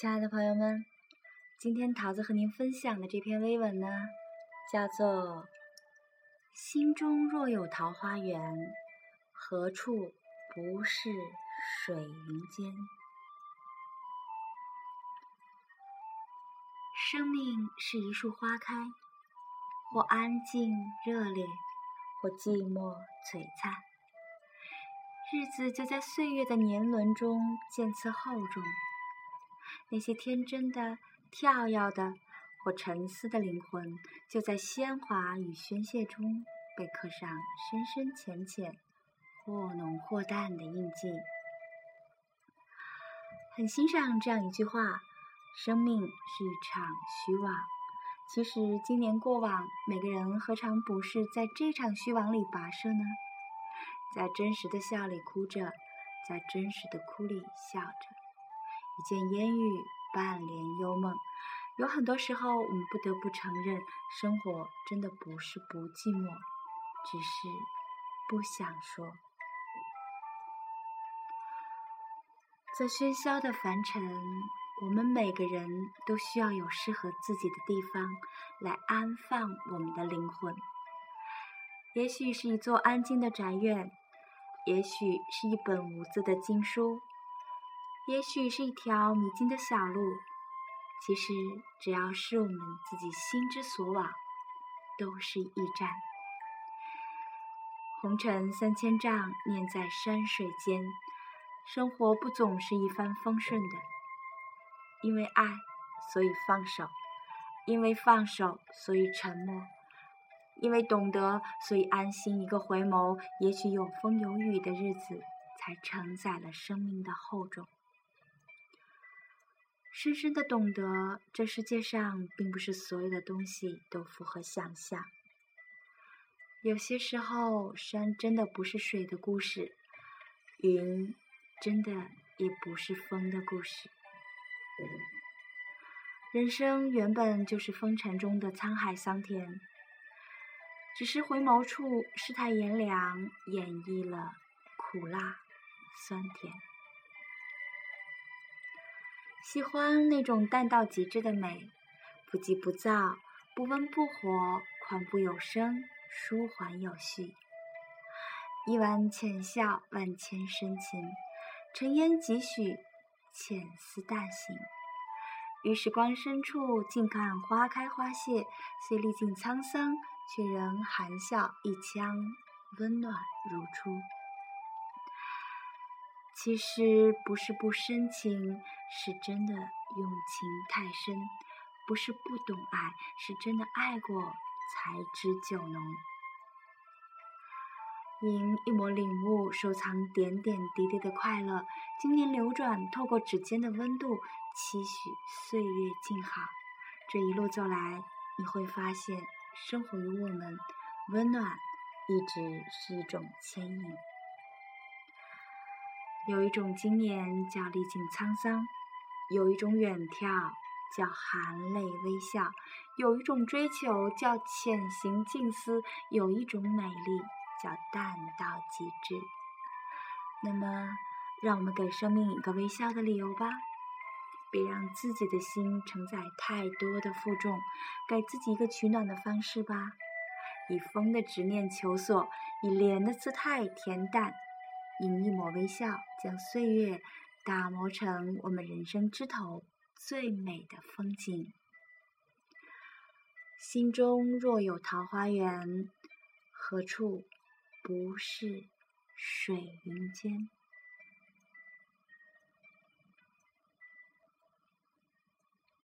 亲爱的朋友们，今天桃子和您分享的这篇微文呢，叫做《心中若有桃花源，何处不是水云间》。生命是一束花开，或安静热烈，或寂寞璀璨。日子就在岁月的年轮中渐次厚重。那些天真的、跳跃的或沉思的灵魂，就在鲜花与宣泄中被刻上深深浅浅、或浓或淡的印记。很欣赏这样一句话：“生命是一场虚妄。”其实，今年过往，每个人何尝不是在这场虚妄里跋涉呢？在真实的笑里哭着，在真实的哭里笑着。一见烟雨，半帘幽梦。有很多时候，我们不得不承认，生活真的不是不寂寞，只是不想说。在喧嚣的凡尘，我们每个人都需要有适合自己的地方来安放我们的灵魂。也许是一座安静的宅院，也许是一本无字的经书。也许是一条迷津的小路，其实只要是我们自己心之所往，都是驿站。红尘三千丈，念在山水间。生活不总是一帆风顺的，因为爱，所以放手；因为放手，所以沉默；因为懂得，所以安心。一个回眸，也许有风有雨的日子，才承载了生命的厚重。深深的懂得，这世界上并不是所有的东西都符合想象。有些时候，山真的不是水的故事，云真的也不是风的故事。人生原本就是风尘中的沧海桑田，只是回眸处，世态炎凉，演绎了苦辣酸甜。喜欢那种淡到极致的美，不急不躁，不温不火，款步有声，舒缓有序。一弯浅笑，万千深情，沉烟几许，浅思淡行。于时光深处，静看花开花谢，虽历尽沧桑，却仍含笑一腔，温暖如初。其实不是不深情。是真的用情太深，不是不懂爱，是真的爱过才知酒浓。因一抹领悟，收藏点点滴滴的快乐，经年流转，透过指尖的温度，期许岁月静好。这一路走来，你会发现，生活于我们，温暖一直是一种牵引。有一种经年叫历尽沧桑。有一种远眺叫含泪微笑，有一种追求叫潜行静思，有一种美丽叫淡到极致。那么，让我们给生命一个微笑的理由吧，别让自己的心承载太多的负重，给自己一个取暖的方式吧。以风的执念求索，以莲的姿态恬淡，以一抹微笑将岁月。打磨成我们人生枝头最美的风景。心中若有桃花源，何处不是水云间？